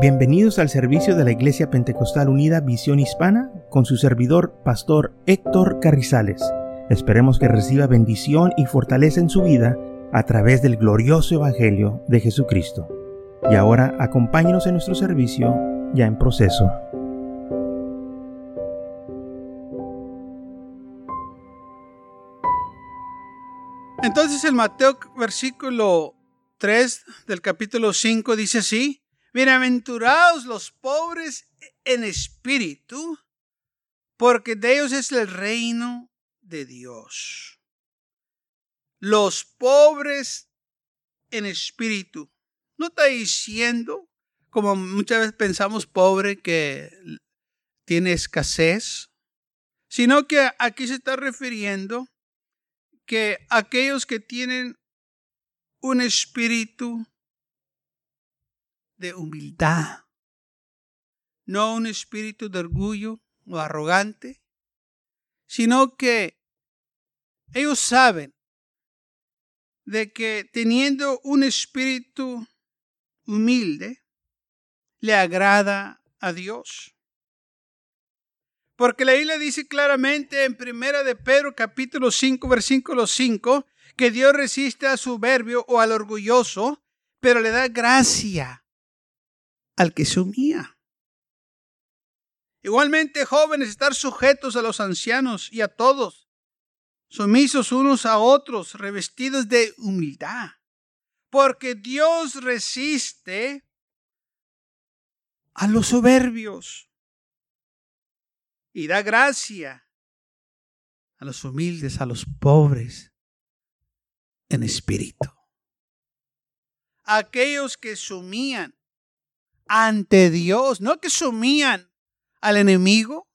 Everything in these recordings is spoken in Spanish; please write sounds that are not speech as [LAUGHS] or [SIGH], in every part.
Bienvenidos al servicio de la Iglesia Pentecostal Unida Visión Hispana con su servidor, Pastor Héctor Carrizales. Esperemos que reciba bendición y fortaleza en su vida a través del glorioso Evangelio de Jesucristo. Y ahora acompáñenos en nuestro servicio ya en proceso. Entonces el Mateo versículo 3 del capítulo 5 dice así, Bienaventurados los pobres en espíritu, porque de ellos es el reino de Dios. Los pobres en espíritu. No está diciendo, como muchas veces pensamos pobre, que tiene escasez, sino que aquí se está refiriendo que aquellos que tienen un espíritu de humildad, no un espíritu de orgullo o arrogante, sino que ellos saben de que teniendo un espíritu humilde, le agrada a Dios. Porque la Biblia dice claramente en Primera de Pedro capítulo 5 versículo 5 que Dios resiste al soberbio o al orgulloso, pero le da gracia al que se humilla. Igualmente, jóvenes, estar sujetos a los ancianos y a todos, sumisos unos a otros, revestidos de humildad, porque Dios resiste a los soberbios y da gracia a los humildes, a los pobres en espíritu. Aquellos que sumían ante Dios, no que sumían al enemigo.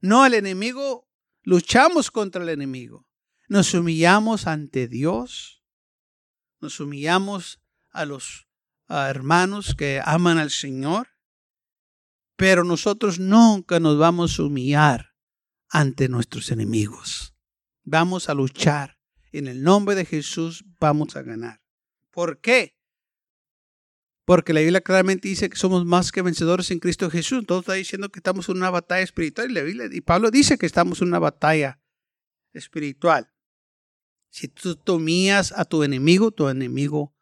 No, al enemigo luchamos contra el enemigo. Nos humillamos ante Dios. Nos humillamos a los hermanos que aman al Señor. Pero nosotros nunca nos vamos a humillar ante nuestros enemigos. Vamos a luchar. En el nombre de Jesús vamos a ganar. ¿Por qué? Porque la Biblia claramente dice que somos más que vencedores en Cristo Jesús. Entonces está diciendo que estamos en una batalla espiritual. Y, la Biblia, y Pablo dice que estamos en una batalla espiritual. Si tú tomías a tu enemigo, tu enemigo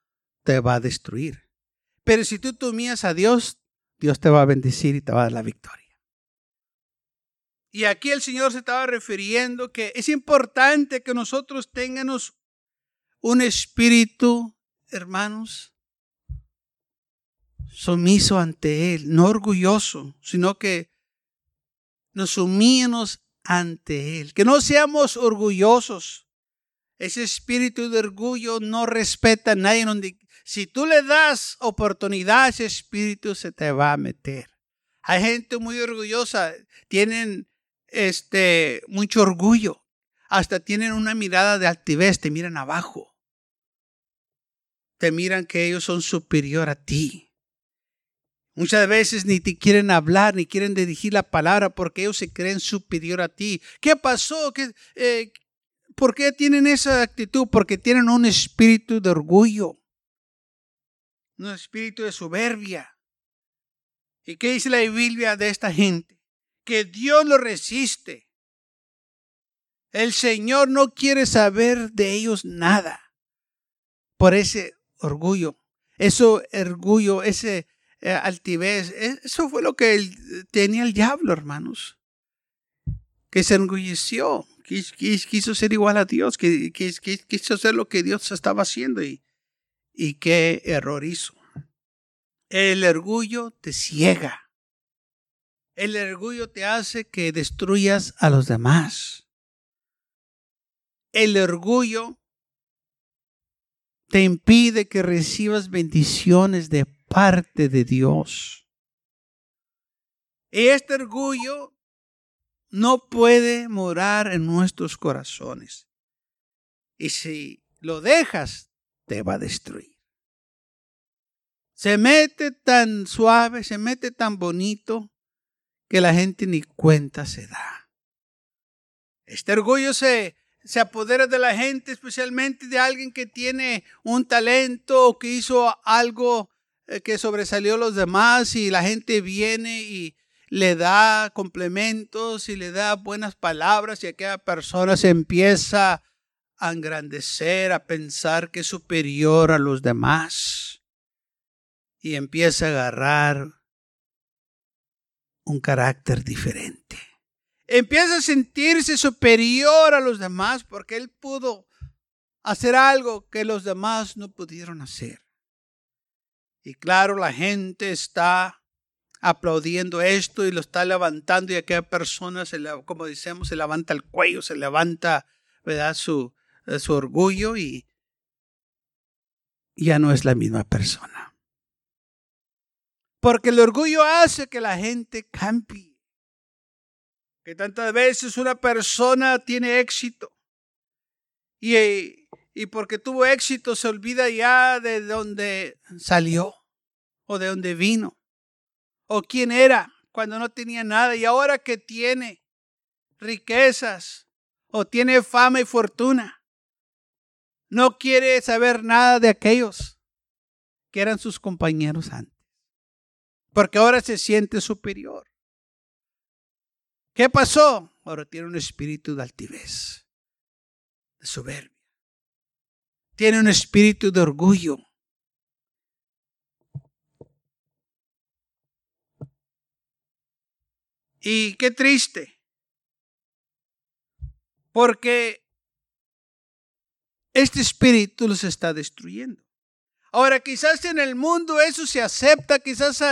te va a destruir. Pero si tú tomías a Dios, Dios te va a bendecir y te va a dar la victoria. Y aquí el Señor se estaba refiriendo que es importante que nosotros tengamos un espíritu, hermanos, sumiso ante Él, no orgulloso, sino que nos sumíamos ante Él, que no seamos orgullosos. Ese espíritu de orgullo no respeta a nadie. Si tú le das oportunidad ese espíritu, se te va a meter. Hay gente muy orgullosa, tienen este mucho orgullo, hasta tienen una mirada de altivez, te miran abajo. Te miran que ellos son superior a ti. Muchas veces ni te quieren hablar, ni quieren dirigir la palabra porque ellos se creen superior a ti. ¿Qué pasó? ¿Qué, eh, ¿Por qué tienen esa actitud? Porque tienen un espíritu de orgullo, un espíritu de soberbia. ¿Y qué dice la Biblia de esta gente? Que Dios lo resiste. El Señor no quiere saber de ellos nada por ese orgullo. Ese orgullo, ese eh, altivez. Eso fue lo que tenía el diablo, hermanos. Que se enorgulleció, quiso, ser igual a Dios, que, quiso hacer lo que Dios estaba haciendo y, y qué error hizo. El orgullo te ciega. El orgullo te hace que destruyas a los demás. El orgullo te impide que recibas bendiciones de parte de Dios. Y este orgullo no puede morar en nuestros corazones. Y si lo dejas, te va a destruir. Se mete tan suave, se mete tan bonito, que la gente ni cuenta se da. Este orgullo se, se apodera de la gente, especialmente de alguien que tiene un talento o que hizo algo que sobresalió a los demás y la gente viene y le da complementos y le da buenas palabras y aquella persona se empieza a engrandecer, a pensar que es superior a los demás y empieza a agarrar un carácter diferente. Empieza a sentirse superior a los demás porque él pudo hacer algo que los demás no pudieron hacer. Y claro, la gente está aplaudiendo esto y lo está levantando y aquella persona, se, como decimos, se levanta el cuello, se levanta ¿verdad? Su, eh, su orgullo y ya no es la misma persona. Porque el orgullo hace que la gente cambie. Que tantas veces una persona tiene éxito y, y porque tuvo éxito se olvida ya de dónde salió o de dónde vino o quién era cuando no tenía nada y ahora que tiene riquezas o tiene fama y fortuna, no quiere saber nada de aquellos que eran sus compañeros antes, porque ahora se siente superior. ¿Qué pasó? Ahora tiene un espíritu de altivez, de soberbia. Tiene un espíritu de orgullo. Y qué triste. Porque este espíritu los está destruyendo. Ahora, quizás en el mundo eso se acepta, quizás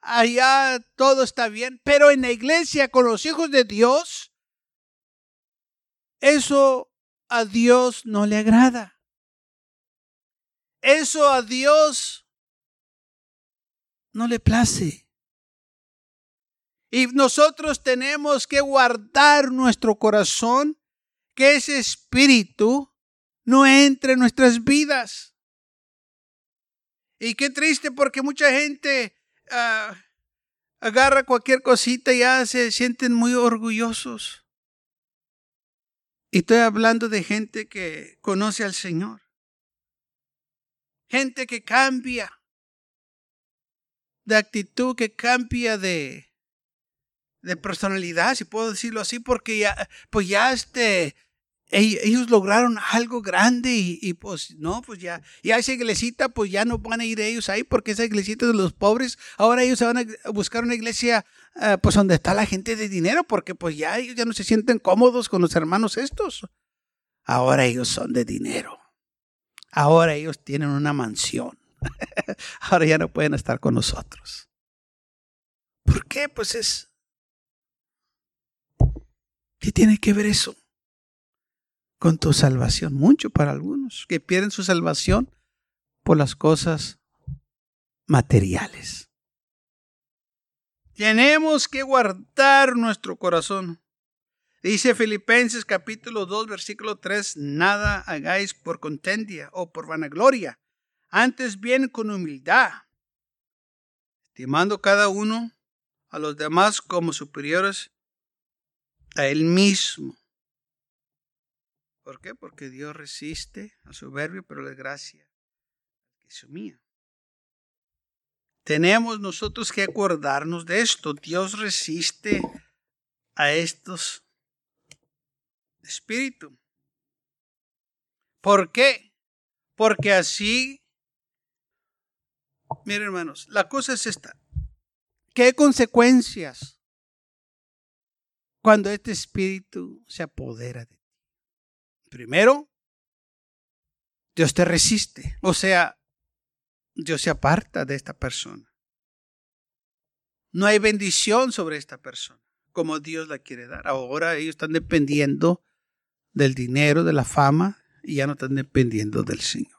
allá todo está bien, pero en la iglesia con los hijos de Dios, eso a Dios no le agrada. Eso a Dios no le place. Y nosotros tenemos que guardar nuestro corazón, que ese espíritu no entre en nuestras vidas. Y qué triste porque mucha gente ah, agarra cualquier cosita y ya se sienten muy orgullosos. Y estoy hablando de gente que conoce al Señor. Gente que cambia de actitud, que cambia de, de personalidad, si puedo decirlo así, porque ya, pues ya este, ellos lograron algo grande y, pues no, pues ya, ya esa iglesita, pues ya no van a ir ellos ahí porque esa iglesita de los pobres, ahora ellos se van a buscar una iglesia eh, pues donde está la gente de dinero porque pues ya ellos ya no se sienten cómodos con los hermanos estos. Ahora ellos son de dinero. Ahora ellos tienen una mansión. [LAUGHS] ahora ya no pueden estar con nosotros. ¿Por qué? Pues es ¿Qué tiene que ver eso con tu salvación? Mucho para algunos que pierden su salvación por las cosas materiales. Tenemos que guardar nuestro corazón. Dice Filipenses capítulo 2 versículo 3, nada hagáis por contendia o por vanagloria, antes bien con humildad, estimando cada uno a los demás como superiores a él mismo. ¿Por qué? Porque Dios resiste al soberbio, pero la gracia que es mía. Tenemos nosotros que acordarnos de esto. Dios resiste a estos espíritus. ¿Por qué? Porque así, miren hermanos, la cosa es esta. ¿Qué consecuencias cuando este espíritu se apodera de ti. Primero, Dios te resiste, o sea, Dios se aparta de esta persona. No hay bendición sobre esta persona como Dios la quiere dar. Ahora ellos están dependiendo del dinero, de la fama, y ya no están dependiendo del Señor.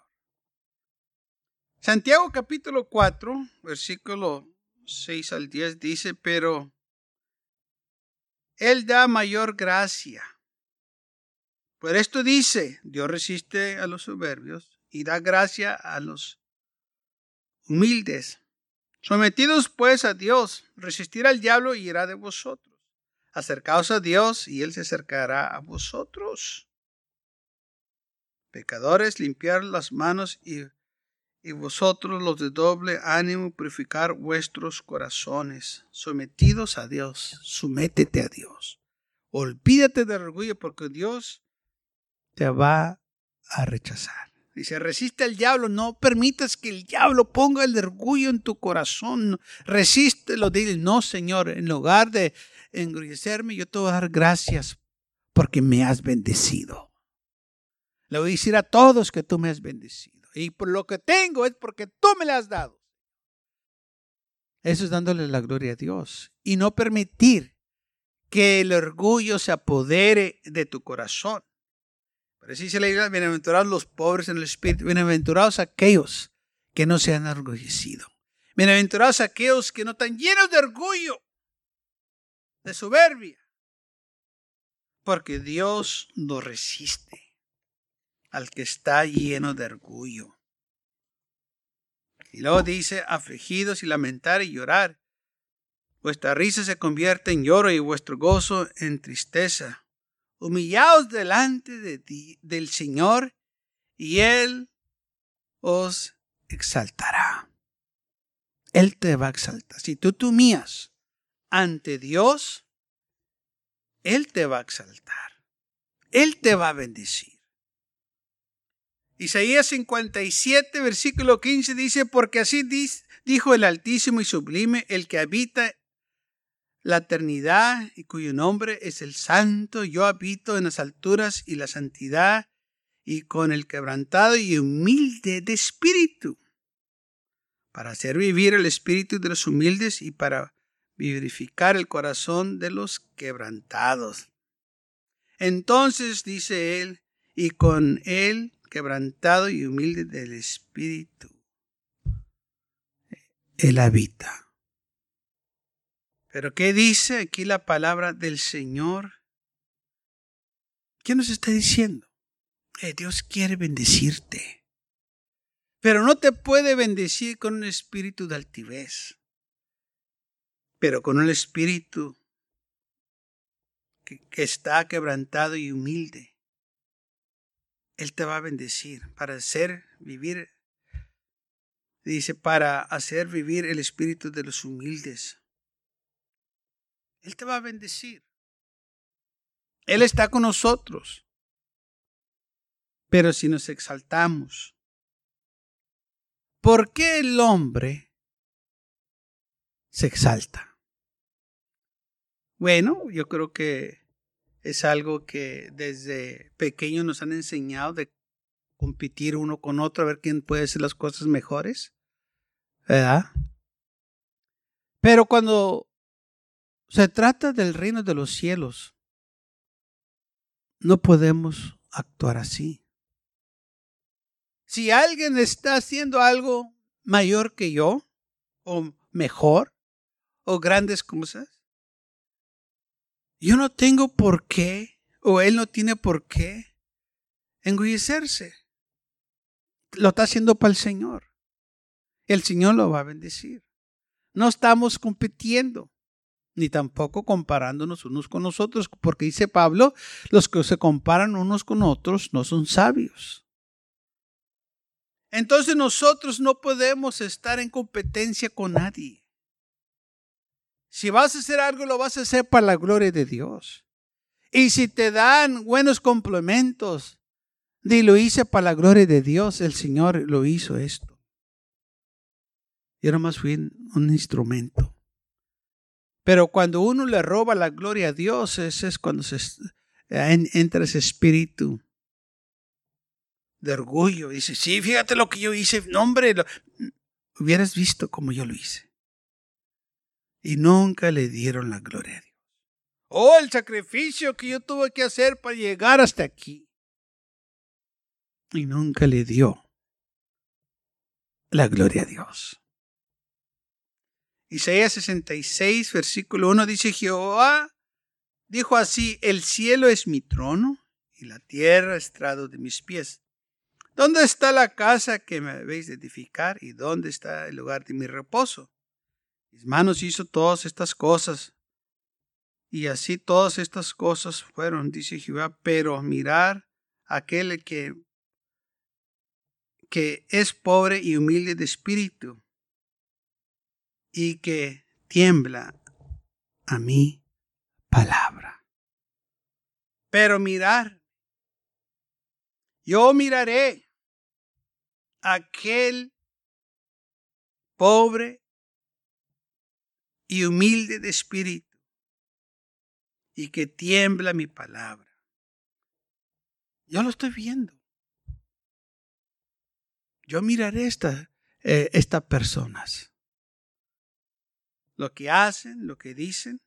Santiago capítulo 4, versículo 6 al 10 dice, pero él da mayor gracia. Por esto dice, Dios resiste a los soberbios y da gracia a los humildes. Sometidos pues a Dios, resistir al diablo y irá de vosotros. Acercaos a Dios y Él se acercará a vosotros. Pecadores, limpiar las manos y, y vosotros los de doble ánimo purificar vuestros corazones, sometidos a Dios, sométete a Dios. Olvídate del orgullo porque Dios te va a rechazar. Dice, resiste al diablo, no permitas que el diablo ponga el orgullo en tu corazón. Resístelo, dile, no, Señor, en lugar de engrecerme, yo te voy a dar gracias porque me has bendecido. Le voy a decir a todos que tú me has bendecido. Y por lo que tengo es porque tú me la has dado. Eso es dándole la gloria a Dios. Y no permitir que el orgullo se apodere de tu corazón. Pero así se le dice, bienaventurados los pobres en el espíritu, bienaventurados aquellos que no se han orgullecido. Bienaventurados aquellos que no están llenos de orgullo, de soberbia. Porque Dios no resiste al que está lleno de orgullo. Y luego dice, afligidos y lamentar y llorar. Vuestra risa se convierte en lloro y vuestro gozo en tristeza. Humillaos delante de ti, del Señor y Él os exaltará. Él te va a exaltar. Si tú te ante Dios, Él te va a exaltar. Él te va a bendecir. Isaías 57, versículo 15 dice, porque así dijo el Altísimo y Sublime, el que habita la eternidad y cuyo nombre es el Santo, yo habito en las alturas y la santidad y con el quebrantado y humilde de espíritu, para hacer vivir el espíritu de los humildes y para vivificar el corazón de los quebrantados. Entonces dice él, y con él quebrantado y humilde del espíritu. Él habita. Pero ¿qué dice aquí la palabra del Señor? ¿Qué nos está diciendo? Eh, Dios quiere bendecirte. Pero no te puede bendecir con un espíritu de altivez, pero con un espíritu que está quebrantado y humilde. Él te va a bendecir para hacer vivir, dice, para hacer vivir el espíritu de los humildes. Él te va a bendecir. Él está con nosotros. Pero si nos exaltamos, ¿por qué el hombre se exalta? Bueno, yo creo que es algo que desde pequeño nos han enseñado de competir uno con otro a ver quién puede hacer las cosas mejores. ¿Verdad? Pero cuando se trata del reino de los cielos, no podemos actuar así. Si alguien está haciendo algo mayor que yo, o mejor, o grandes cosas, yo no tengo por qué, o él no tiene por qué, engullecerse. Lo está haciendo para el Señor. El Señor lo va a bendecir. No estamos compitiendo, ni tampoco comparándonos unos con nosotros, porque dice Pablo, los que se comparan unos con otros no son sabios. Entonces nosotros no podemos estar en competencia con nadie. Si vas a hacer algo, lo vas a hacer para la gloria de Dios. Y si te dan buenos complementos, di lo hice para la gloria de Dios, el Señor lo hizo esto. Yo nomás fui un instrumento. Pero cuando uno le roba la gloria a Dios, ese es cuando se, entra ese espíritu de orgullo. Dice, sí, fíjate lo que yo hice. No, hombre, hubieras visto como yo lo hice y nunca le dieron la gloria a Dios. Oh, el sacrificio que yo tuve que hacer para llegar hasta aquí. Y nunca le dio la gloria a Dios. Isaías 66, versículo 1 dice, Jehová dijo así, el cielo es mi trono y la tierra estrado de mis pies. ¿Dónde está la casa que me habéis de edificar y dónde está el lugar de mi reposo? Mis manos hizo todas estas cosas. Y así todas estas cosas fueron, dice Jehová, pero mirar aquel que, que es pobre y humilde de espíritu y que tiembla a mi palabra. Pero mirar, yo miraré aquel pobre y humilde de espíritu y que tiembla mi palabra. Yo lo estoy viendo. Yo miraré eh, estas personas. Lo que hacen, lo que dicen.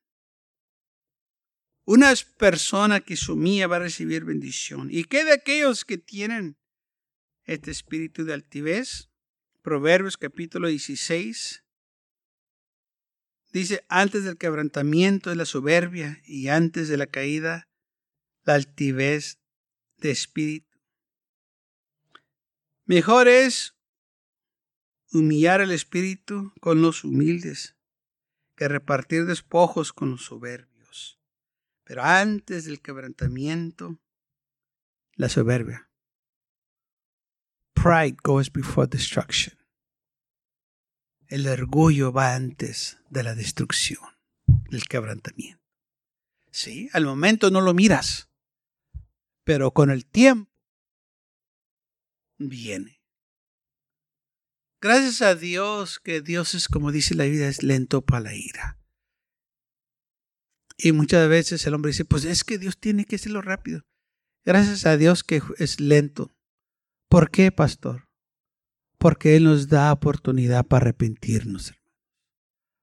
Una persona que sumía va a recibir bendición. ¿Y qué de aquellos que tienen este espíritu de altivez? Proverbios capítulo 16. Dice, antes del quebrantamiento es la soberbia y antes de la caída la altivez de espíritu. Mejor es humillar el espíritu con los humildes que repartir despojos con los soberbios. Pero antes del quebrantamiento, la soberbia. Pride goes before destruction. El orgullo va antes de la destrucción, del quebrantamiento. Sí, al momento no lo miras, pero con el tiempo viene. Gracias a Dios que Dios es como dice la vida, es lento para la ira. Y muchas veces el hombre dice, pues es que Dios tiene que hacerlo rápido. Gracias a Dios que es lento. ¿Por qué, pastor? Porque Él nos da oportunidad para arrepentirnos.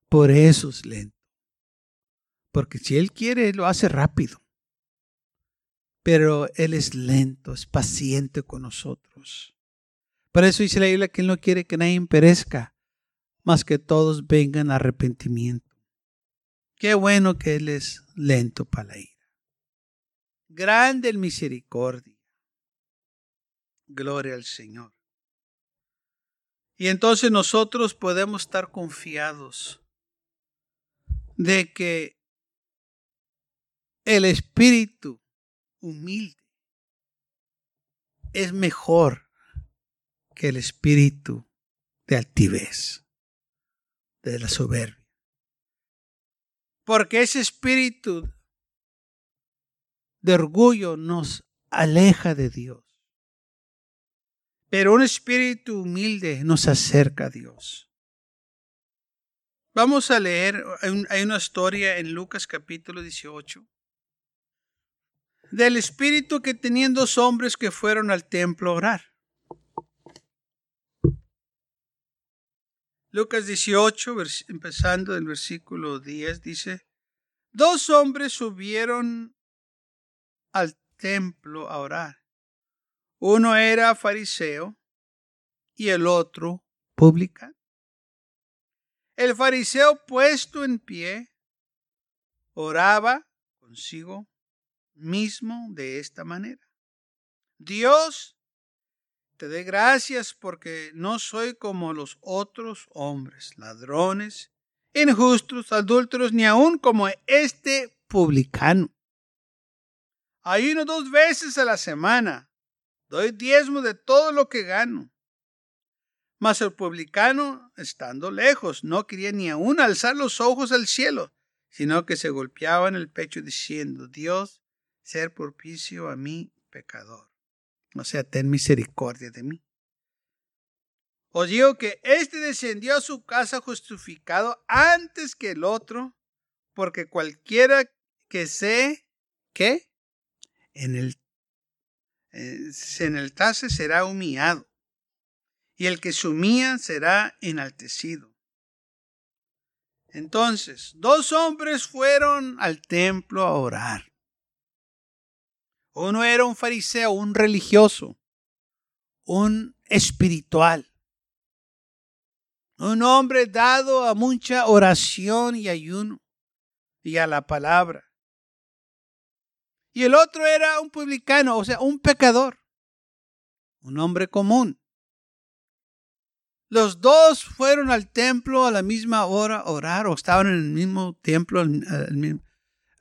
Por eso es lento. Porque si Él quiere, lo hace rápido pero Él es lento, es paciente con nosotros. Por eso dice la Biblia que Él no quiere que nadie perezca, más que todos vengan a arrepentimiento. Qué bueno que Él es lento para la ira. Grande el misericordia. Gloria al Señor. Y entonces nosotros podemos estar confiados de que el Espíritu humilde es mejor que el espíritu de altivez, de la soberbia. Porque ese espíritu de orgullo nos aleja de Dios. Pero un espíritu humilde nos acerca a Dios. Vamos a leer, hay una historia en Lucas capítulo 18 del espíritu que tenían dos hombres que fueron al templo a orar. Lucas 18, empezando del versículo 10, dice, dos hombres subieron al templo a orar. Uno era fariseo y el otro publicano. El fariseo puesto en pie oraba consigo mismo de esta manera. Dios, te dé gracias porque no soy como los otros hombres, ladrones, injustos, adúlteros, ni aun como este publicano. Ayuno dos veces a la semana. Doy diezmo de todo lo que gano. Mas el publicano, estando lejos, no quería ni aun alzar los ojos al cielo, sino que se golpeaba en el pecho diciendo, Dios, ser propicio a mi pecador. O sea, ten misericordia de mí. Os digo que éste descendió a su casa justificado antes que el otro, porque cualquiera que se que en el eh, se enaltase será humillado, y el que se humilla será enaltecido. Entonces, dos hombres fueron al templo a orar. Uno era un fariseo, un religioso, un espiritual, un hombre dado a mucha oración y ayuno y a la palabra. Y el otro era un publicano, o sea, un pecador, un hombre común. Los dos fueron al templo a la misma hora orar o estaban en el mismo templo, en el,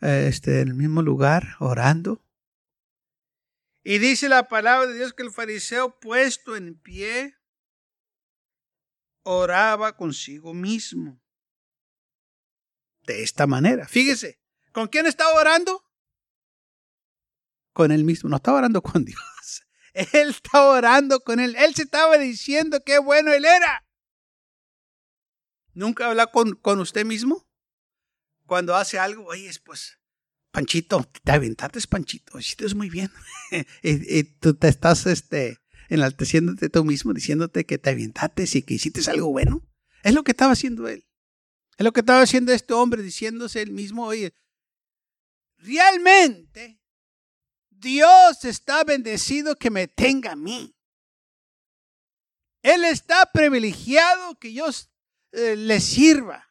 este, en el mismo lugar orando. Y dice la palabra de Dios que el fariseo puesto en pie oraba consigo mismo. De esta manera, fíjese, ¿con quién estaba orando? Con él mismo, no estaba orando con [LAUGHS] Dios. Él estaba orando con él. Él se estaba diciendo qué bueno él era. ¿Nunca habla con, con usted mismo? Cuando hace algo, oye, pues, Panchito, te aventaste, Panchito, hiciste muy bien. [LAUGHS] y, tú te estás este, enalteciéndote tú mismo, diciéndote que te aventaste y que hiciste algo bueno. Es lo que estaba haciendo él. Es lo que estaba haciendo este hombre, diciéndose él mismo, oye, realmente Dios está bendecido que me tenga a mí. Él está privilegiado que yo eh, le sirva.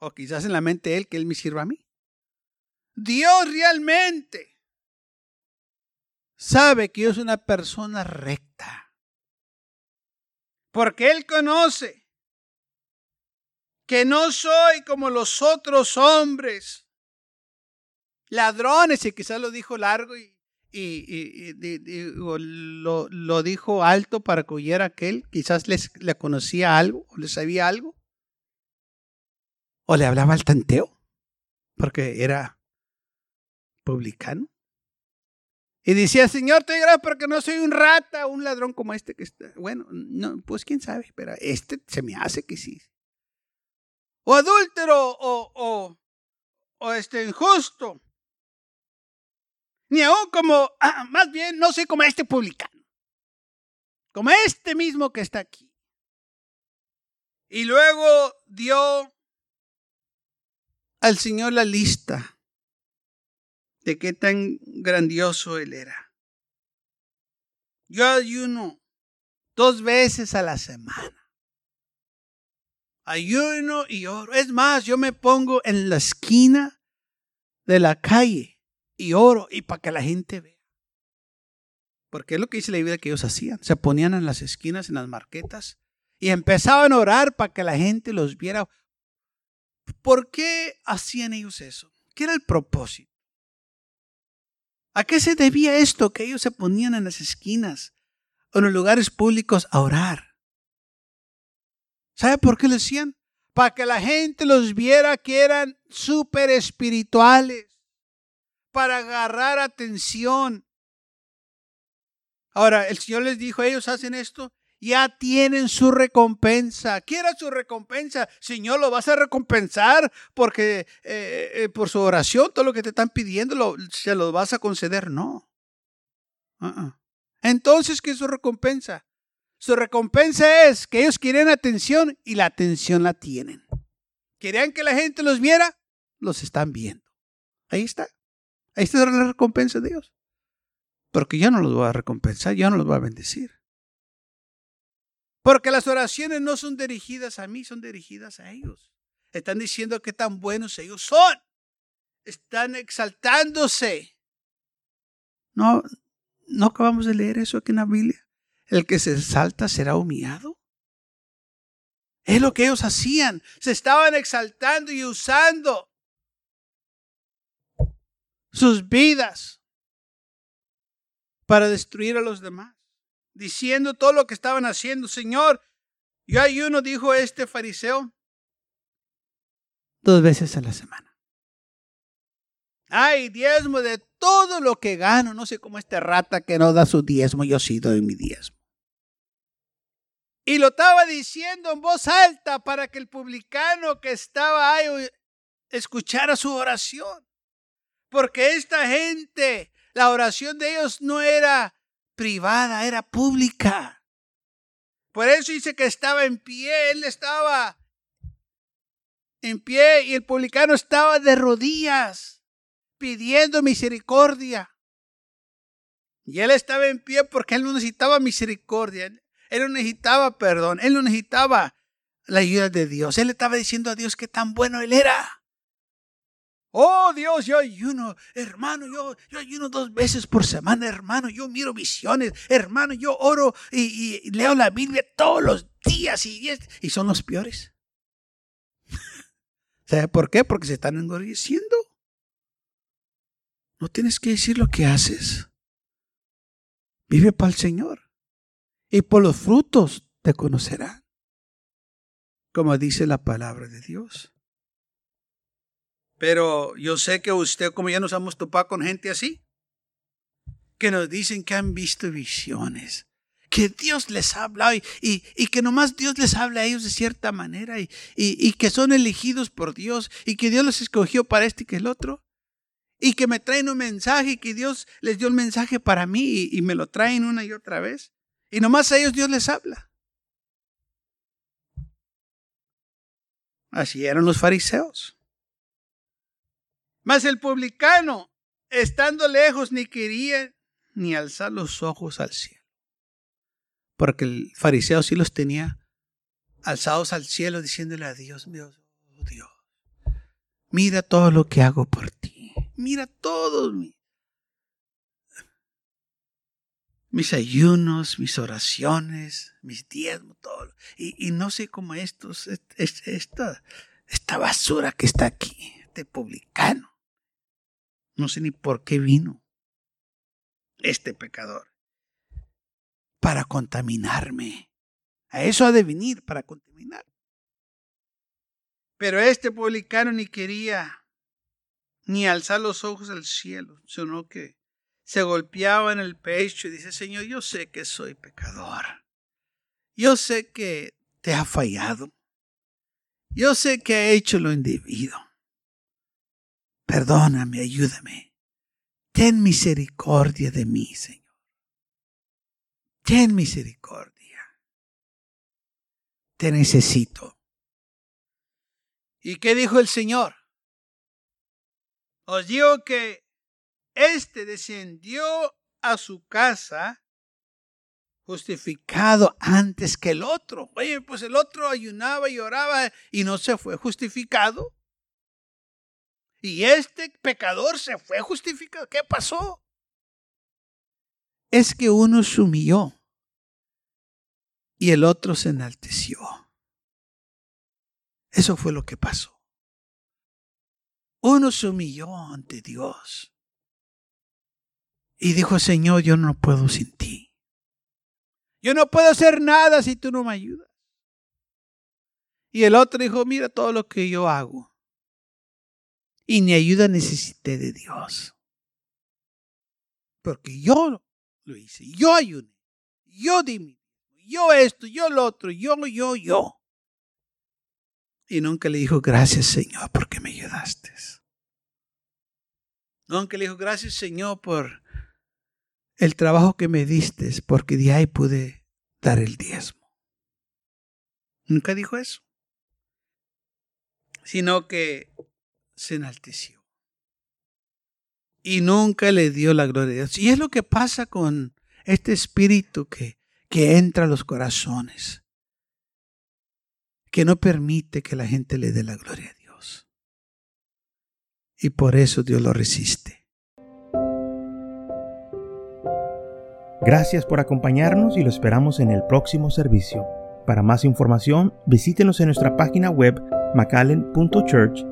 O quizás en la mente él que él me sirva a mí. Dios realmente sabe que yo soy una persona recta. Porque Él conoce que no soy como los otros hombres, ladrones, y quizás lo dijo largo y, y, lo, lo, dijo alto para que oyera aquel, quizás les, le conocía algo o le sabía algo, o le hablaba al tanteo, porque era publicano. Y decía, Señor, te gracias porque no soy un rata, un ladrón como este que está. Bueno, no, pues quién sabe, pero este se me hace que sí. O adúltero, o, o, o este injusto. Ni aún como, ah, más bien, no soy como este publicano. Como este mismo que está aquí. Y luego dio al Señor la lista de qué tan grandioso Él era. Yo ayuno dos veces a la semana. Ayuno y oro. Es más, yo me pongo en la esquina de la calle y oro y para que la gente vea. Porque es lo que dice la Biblia que ellos hacían. Se ponían en las esquinas, en las marquetas y empezaban a orar para que la gente los viera. ¿Por qué hacían ellos eso? ¿Qué era el propósito? ¿A qué se debía esto que ellos se ponían en las esquinas o en los lugares públicos a orar? ¿Sabe por qué lo decían? Para que la gente los viera que eran súper espirituales, para agarrar atención. Ahora, el Señor les dijo, ellos hacen esto ya tienen su recompensa. ¿Qué era su recompensa? Señor, ¿lo vas a recompensar porque eh, eh, por su oración, todo lo que te están pidiendo, se lo vas a conceder? No. Uh-uh. Entonces, ¿qué es su recompensa? Su recompensa es que ellos quieren atención y la atención la tienen. ¿Querían que la gente los viera? Los están viendo. Ahí está. Ahí está la recompensa de Dios. Porque yo no los voy a recompensar, yo no los voy a bendecir. Porque las oraciones no son dirigidas a mí, son dirigidas a ellos. Están diciendo que tan buenos ellos son. Están exaltándose. No, no acabamos de leer eso aquí en la Biblia. El que se exalta será humillado. Es lo que ellos hacían. Se estaban exaltando y usando sus vidas para destruir a los demás diciendo todo lo que estaban haciendo. Señor, yo ayuno, dijo este fariseo, dos veces a la semana. Ay, diezmo de todo lo que gano. No sé cómo este rata que no da su diezmo, yo sí doy mi diezmo. Y lo estaba diciendo en voz alta para que el publicano que estaba ahí escuchara su oración. Porque esta gente, la oración de ellos no era privada, era pública. Por eso dice que estaba en pie, él estaba en pie y el publicano estaba de rodillas pidiendo misericordia. Y él estaba en pie porque él no necesitaba misericordia, él no necesitaba perdón, él no necesitaba la ayuda de Dios. Él estaba diciendo a Dios que tan bueno él era. Oh Dios, yo ayuno, hermano, yo, yo ayuno dos veces por semana, hermano, yo miro visiones, hermano, yo oro y, leo la Biblia todos los días y, y son los peores. [LAUGHS] ¿Sabe por qué? Porque se están engorreciendo. No tienes que decir lo que haces. Vive para el Señor. Y por los frutos te conocerán. Como dice la palabra de Dios. Pero yo sé que usted, como ya nos hemos topado con gente así, que nos dicen que han visto visiones, que Dios les habla y, y, que nomás Dios les habla a ellos de cierta manera y, y, que son elegidos por Dios y que Dios los escogió para este y que el otro. Y que me traen un mensaje y que Dios les dio el mensaje para mí y, me lo traen una y otra vez. Y nomás a ellos Dios les habla. Así eran los fariseos. Mas el publicano, estando lejos, ni quería ni alzar los ojos al cielo porque el fariseo sí los tenía alzados al cielo diciéndole a Dios, Dios, oh Dios, mira todo lo que hago por ti, mira todos mis, mis ayunos, mis oraciones, mis diezmos, todo. Y, no sé cómo estos, esta, esta basura que está aquí, este publicano, no sé ni por qué vino este pecador para contaminarme. A eso ha de venir, para contaminar. Pero este publicano ni quería ni alzar los ojos al cielo, sino que se golpeaba en el pecho y dice, Señor, yo sé que soy pecador. Yo sé que te ha fallado. Yo sé que he hecho lo indebido. Perdóname, ayúdame. Ten misericordia de mí, Señor ten misericordia. Te necesito. ¿Y qué dijo el Señor? Os digo que éste descendió a su casa justificado antes que el otro. Oye, pues el otro ayunaba y oraba y no se fue justificado. Y este pecador se fue justificado. ¿Qué pasó? es que uno se humilló y el otro se enalteció. Eso fue lo que pasó. Uno se humilló ante Dios y dijo, Señor, yo no puedo sin ti. Yo no puedo hacer nada si tú no me ayudas. Y el otro dijo, mira todo lo que yo hago. Y ni ayuda necesité de Dios. Porque yo lo hice. Yo ayuné. Yo di Yo esto, yo lo otro. Yo, yo, yo. Y nunca le dijo, gracias Señor porque me ayudaste. Nunca le dijo, gracias Señor por el trabajo que me diste, porque de ahí pude dar el diezmo. Nunca dijo eso. Sino que se enalteció y nunca le dio la gloria a Dios. Y es lo que pasa con este espíritu que, que entra a los corazones, que no permite que la gente le dé la gloria a Dios. Y por eso Dios lo resiste. Gracias por acompañarnos y lo esperamos en el próximo servicio. Para más información, visítenos en nuestra página web macallen.church